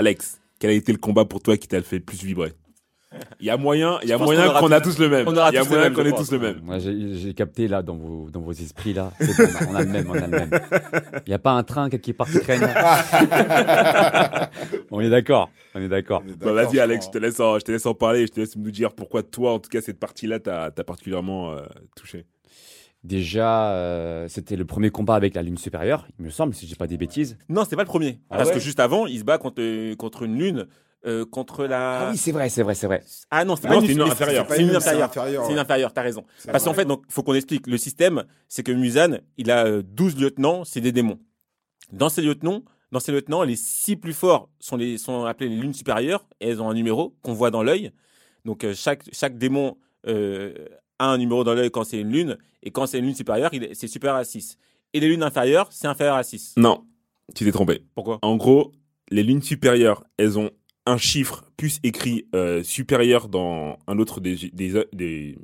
Alex, quel a été le combat pour toi qui t'a fait le plus vibrer? Il y a moyen, il y a moyen qu'on qu'on a tous- le même. on aura Il y a moyen qu'on ait tous le même. Moi, j'ai capté là dans vos, dans vos esprits là. Bon, on a le même, on a le même. Il n'y a pas un train qui on est d'accord, on est d'accord. On est Bah, d'accord, vas-y, Alex, je te laisse en, je te laisse en parler. Je te laisse nous dire pourquoi toi, en tout cas, cette partie-là, t'as as particulièrement euh, touché. Déjà, euh, c'était le premier combat avec la lune supérieure, il me semble, si je dis pas des bêtises. Non, c'était pas le premier. Ah parce ouais que juste avant, il se bat contre, contre une lune, euh, contre la. Ah oui, c'est vrai, c'est vrai, c'est vrai. Ah non, c'est pas c'est une mais inférieure. C'est une inférieure. inférieur, C'est une inférieure, t'as raison. Parce qu'en fait, donc, faut qu'on explique. Le système, c'est que Musan, il a euh, 12 lieutenants, c'est des démons. Dans ces lieutenants, dans ces lieutenants, les six plus forts sont, les, sont appelés les lunes supérieures et elles ont un numéro qu'on voit dans l'œil. Donc, euh, chaque, chaque démon euh, a un numéro dans l'œil quand c'est une lune et quand c'est une lune supérieure, c'est supérieur à 6. Et les lunes inférieures, c'est inférieur à 6. Non, tu t'es trompé. Pourquoi? En gros, les lunes supérieures, elles ont un chiffre plus écrit euh, supérieur dans un autre des, des, des-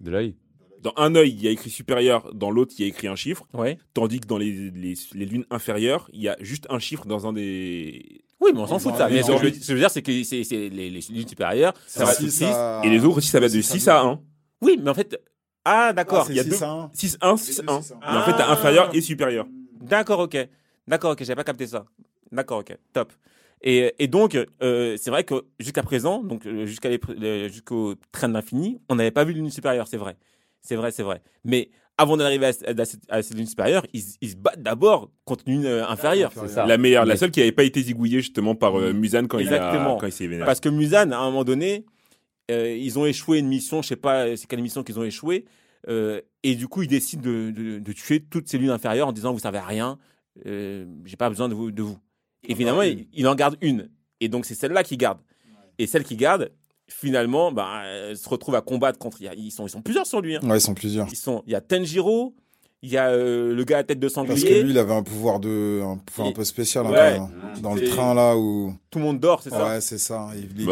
De l'œil. Dans un œil, il y a écrit supérieur, dans l'autre, il y a écrit un chiffre. Ouais. Tandis que dans les, les, les lunes inférieures, il y a juste un chiffre dans un des. Oui, mais on s'en fout de ça. Mais ce que je veux- dire, c'est que c'est c'est les, les lunes supérieures, ça va de six 6. à- Et les autres aussi, ça va de six 6 à 1. Oui, mais en fait. Ah, Ah, d'accord. c'est il y a six deux- à un. 6, 1, 6, 1. six à un. Mais en fait, t'as Ah. inférieur et supérieur. D'accord, ok. D'accord, ok, j'avais pas capté ça. D'accord, ok, top. Et, et donc, euh, c'est vrai que jusqu'à présent, donc euh, jusqu'à les- le- jusqu'au train de l'infini, on n'avait pas vu l'une supérieure, c'est vrai. C'est vrai, c'est vrai. Mais avant d'arriver à, à, cette- à cette lune supérieure, ils, ils se battent d'abord contre une euh, inférieure. Ça. La meilleure, la seule qui n'avait pas été zigouillée justement par euh, Musan quand il, a, Exactement. quand il s'est vénéré. Parce que Musan, à un moment donné, euh, ils ont échoué une mission, je sais pas euh, c'est quelle mission qu'ils ont échoué, euh, et du coup ils décident de, de- de tuer toutes ces lunes inférieures en disant vous servez à rien, euh, j'ai pas besoin de vous. De vous. Et finalement, il, il en garde une, et donc c'est celle-là qu'il garde. Et celle qu'il garde, finalement, bah, se retrouve à combattre contre. Ils sont, ils sont plusieurs sur lui. hein. Ouais, ils sont plusieurs. Ils sont, il y a Tenjiro, il y a euh, le gars à tête de Parce que sanglier. lui, il avait un pouvoir de, un pouvoir un peu spécial Ouais. hein, dans, dans le train là où. Tout le monde dort, c'est ça? Ouais, c'est ça. Il- il-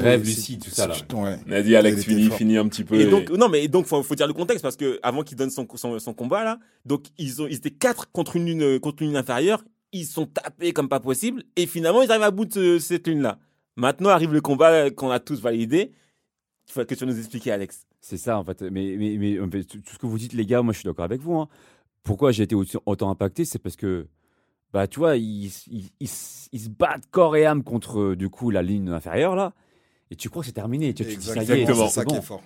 Rêve lucide, tout ça, là. ouais. Vas-y, Alex, Il était finis, fort. finis un petit peu. Et donc, non, mais et donc, faut, faut dire le contexte parce que avant qu'il donne son, son, son combat là, donc ils ont, ils étaient quatre contre une lune, contre une lune inférieure. Ils sont tapés comme pas possible et finalement ils arrivent à bout de ce- cette lune là. Maintenant arrive le combat qu'on a tous validé. Il faut que tu vas nous expliquer, Alex. C'est ça en fait. Mais, mais, mais en fait, tout tout ce que vous dites, les gars, moi je suis d'accord avec vous. hein. Pourquoi j'ai été autant impacté C'est parce que, bah tu vois, ils, ils, ils s- ils se battent corps et âme contre euh, du coup la ligne inférieure là. Et tu crois que c'est terminé. Tu, tu te dis, ça y est, Exactement. C'est ça c'est qui bon. est fort.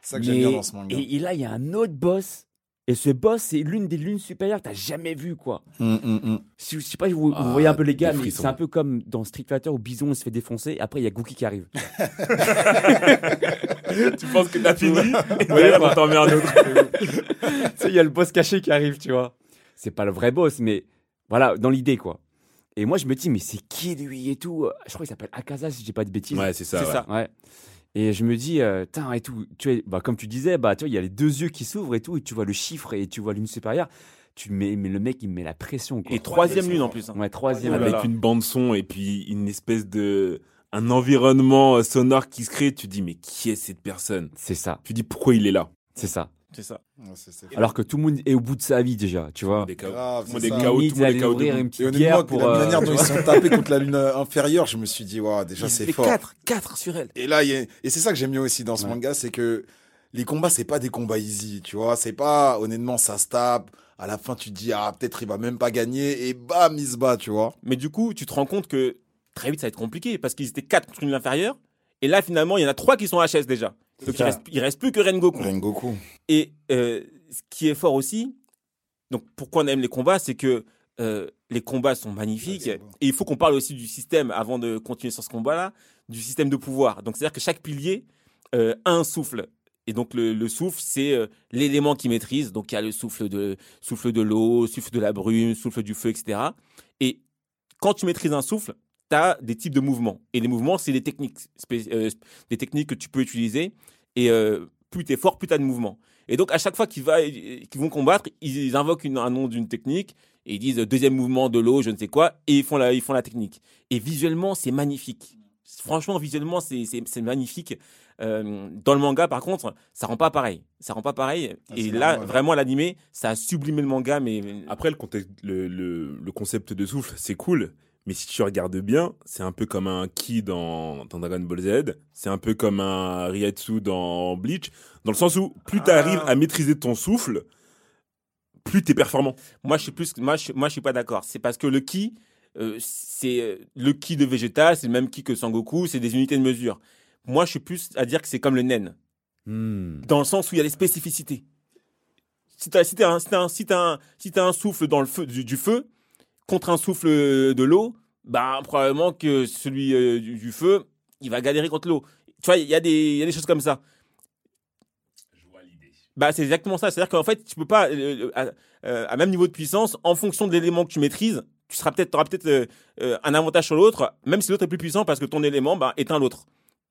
C'est ça que j'aime bien dans ce manga. Et, et là, il y a un autre boss. Et ce boss, c'est l'une des lunes supérieures que tu jamais vu quoi. Hum. Si, je sais pas si vous, vous Ah, voyez un peu les gars, mais c'est un peu comme dans Street Fighter où Bison se fait défoncer. Et après, il y a Gookie qui arrive. tu penses que t'as fini? Et derrière, on t'en met un autre. tu sais, il y a le boss caché qui arrive, tu vois. C'est pas le vrai boss, mais voilà, dans l'idée, quoi. Et moi, je me dis, mais c'est qui lui et tout? Je crois qu'il s'appelle Akaza, si je dis pas de bêtises. Ouais, c'est ça. C'est ouais. ça. Ouais. Et je me dis, euh, et tout. Tu vois, bah, comme tu disais, bah, tu vois, il y a les deux yeux qui s'ouvrent et tout, et tu vois le chiffre et tu vois l'une supérieure. Tu mets, mais le mec, il me met la pression. Quoi. Et troisième lune en plus. hein. Ouais, troisième. Avec là. une bande son et puis une espèce de. Un environnement euh, sonore qui se crée, tu dis, mais qui est cette personne? C'est ça, Tu dis, pourquoi il est là? C'est ça. C'est ça. Ouais, c'est- c'est- Alors que tout le monde est au bout de sa vie déjà, tu vois. Des chaos. Grave, Tout le monde c'est est ça. KO, tout le monde est KO ouvrir une Et petite honnêtement, bière pour. la euh, manière dont ils sont tapés contre la lune euh, inférieure, je me suis dit, waouh, déjà c'est fort. quatre, quatre sur elle. Et là, y a- et c'est ça que j'aime bien aussi dans ce Ouais. manga, c'est que les combats, c'est pas des combats easy, tu vois. C'est pas, honnêtement, ça se tape. À la fin, tu te dis, ah, peut-être il va même pas gagner, et bam, il se bat, tu vois. Mais du coup, tu te rends compte que très vite ça va être compliqué parce qu'ils étaient quatre contre une lune inférieure. Et là, finalement, il y en a trois qui sont HS déjà. Donc il reste, il reste plus que Rengoku. Rengoku. Et euh, ce qui est fort aussi, donc pourquoi on aime les combats, c'est que euh, les combats sont magnifiques. Ouais, et il faut qu'on parle aussi du système, avant de continuer sur ce combat-là, du système de pouvoir. Donc c'est-à-dire que chaque pilier euh, a un souffle. Et donc le, le souffle, c'est euh, l'élément qu'il maîtrise. Donc il y a le souffle de, souffle de l'eau, souffle de la brume, souffle du feu, etc. Et quand tu maîtrises un souffle, tu as des types de mouvements. Et les mouvements, c'est des techniques, euh, des techniques que tu peux utiliser. Et euh, plus tu es fort, plus tu as de mouvements. Et donc, à chaque fois qu'ils vont combattre, ils invoquent une- un nom d'une technique et ils disent deuxième mouvement de l'eau, je ne sais quoi, et ils font la, ils font la technique. Et visuellement, c'est magnifique. Franchement, visuellement, c'est magnifique. Euh, dans le manga, par contre, ça rend pas pareil. Ça rend pas pareil. Ah, et là, normal. vraiment, l'animé, ça a sublimé le manga, mais Après, le, contexte, le, le, le concept de souffle, c'est cool. Mais si tu regardes bien, c'est un peu comme un Ki dans, dans Dragon Ball Z, c'est un peu comme un Ryatsu dans Bleach, dans le sens où plus tu arrives Ah. à maîtriser ton souffle, plus t'es performant. Moi, je suis plus, moi, je, moi, je suis pas d'accord. C'est parce que le ki, euh, c'est le ki de Vegeta, c'est le même ki que Sangoku, c'est des unités de mesure. Moi, je suis plus à dire que c'est comme le nen, Hmm. dans le sens où il y a des spécificités. Si t'as un, si un, si un, si t'as un souffle dans le feu, du, du feu contre un souffle de l'eau, bah probablement que celui euh, du, du feu, il va galérer contre l'eau. Tu vois, il y a des, il y a des choses comme ça. Bah, c'est exactement ça. C'est-à-dire qu'en fait, tu peux pas, euh, à, euh, à même niveau de puissance, en fonction de l'élément que tu maîtrises, tu seras peut-être, auras peut-être un avantage sur l'autre, même si l'autre est plus puissant parce que ton élément bah, éteint l'autre.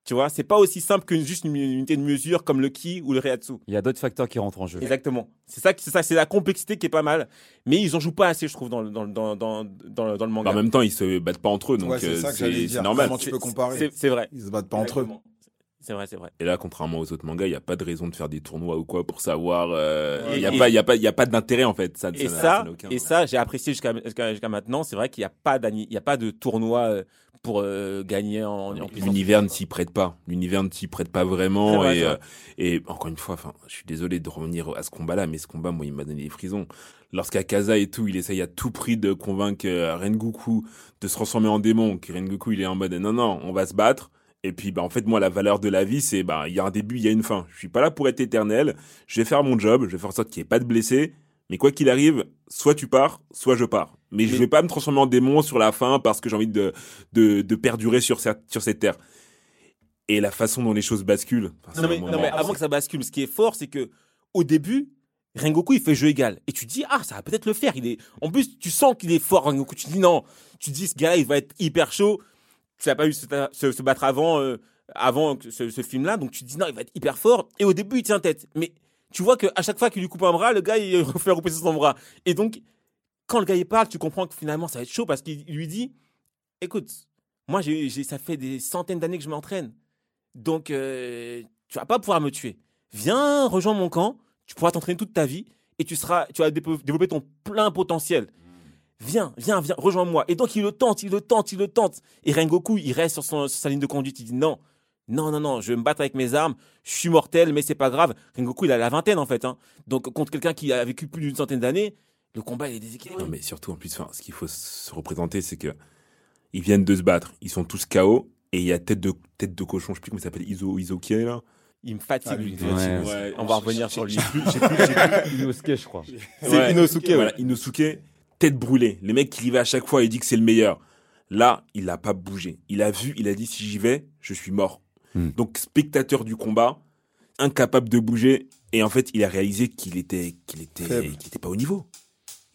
Tu vois, c'est pas aussi simple que juste une unité de mesure comme le ki ou le reatsu. Il y a d'autres facteurs qui rentrent en jeu. Exactement. C'est ça, c'est ça, c'est la complexité qui est pas mal. Mais ils en jouent pas assez, je trouve, dans le, dans, le- dans, dans, dans, le- dans le manga. Bah, en même temps, ils se battent pas entre eux, donc Ouais, c'est euh, ça que j'allais c'est dire. c'est normal. Comment tu peux comparer C'est vrai. Ils se battent pas entre eux. C'est vrai, c'est vrai. Et là, contrairement aux autres mangas, il n'y a pas de raison de faire des tournois ou quoi pour savoir. euh, Il Ouais. n'y a, pas- y a pas, il y a pas d'intérêt en fait. Ça, Et n'a- ça, n'a aucun- et ça, j'ai apprécié jusqu'à jusqu'à jusqu'à maintenant. C'est vrai qu'il n'y a pas y a pas de tournoi euh, pour euh, gagner en. L'univers ne s'y prête pas. L'univers ne s'y prête pas vraiment. vrai, et, c'est euh, et encore une fois, enfin, je suis désolé de revenir à ce combat-là, mais ce combat, moi, il m'a donné des frisons. Lorsqu'Akaza et tout, il essaye à tout prix de convaincre euh, Rengoku de se transformer en démon, que Rengoku, il est en mode non, non, on va se battre. Et puis, bah, en fait, moi, la valeur de la vie, c'est, bah, il y a un début, il y a une fin. Je suis pas là pour être éternel. Je vais faire mon job. Je vais faire en sorte qu'il n'y ait pas de blessés. Mais quoi qu'il arrive, soit tu pars, soit je pars. Mais, je Mais- vais pas me transformer en démon sur la fin parce que j'ai envie de, de, de perdurer sur cette, sur cette terre. Et la façon dont les choses basculent. enfin, Non mais, moment- non, mais avant que ça bascule, ce qui est fort, c'est que au début, Rengoku il fait jeu égal et tu dis ah ça va peut-être le faire. Il est en plus tu sens qu'il est fort Rengoku. Tu dis non, tu dis ce gars-là il va être hyper chaud. Tu n'as pas eu se, se- se battre avant euh, avant ce, ce film-là, donc tu dis non il va être hyper fort. Et au début il tient tête, mais tu vois que à chaque fois qu'il lui coupe un bras, le gars il refait repousser son bras. Et donc quand le gars il parle, tu comprends que finalement ça va être chaud parce qu'il lui dit écoute moi ça fait des centaines d'années que je m'entraîne. Donc, euh, tu vas pas pouvoir me tuer. Viens, rejoins mon camp. Tu pourras t'entraîner toute ta vie et tu seras, tu vas développer ton plein potentiel. Viens, viens, viens, rejoins-moi. Et donc, il le tente, il le tente, il le tente. Et Rengoku, il reste sur sa ligne de conduite. Il dit non, non, non, non, je vais me battre avec mes armes. Je suis mortel, mais c'est pas grave. Rengoku, il a la vingtaine, en fait. hein. Donc, contre quelqu'un qui a vécu plus d'une centaine d'années, le combat, il est déséquilibré. Non, mais surtout, en plus, enfin, ce qu'il faut se représenter, c'est que ils viennent de se battre. Ils sont tous KO. Et il y a tête de, tête de cochon, je sais plus comment il s'appelle, Iso, Isokie, là. Il me fatigue, Ah, lui. Ouais. On va revenir sur lui. Inosuke, je crois. C'est Ouais. Inosuke, ouais. Voilà, Inosuke, tête brûlée. Les mecs qui y va à chaque fois, il dit que c'est le meilleur. Là, il n'a pas bougé. Il a vu, il a dit si j'y vais, je suis mort. Hmm. Donc, spectateur du combat, incapable de bouger. Et en fait, il a réalisé qu'il était, qu'il était, qu'il était pas au niveau.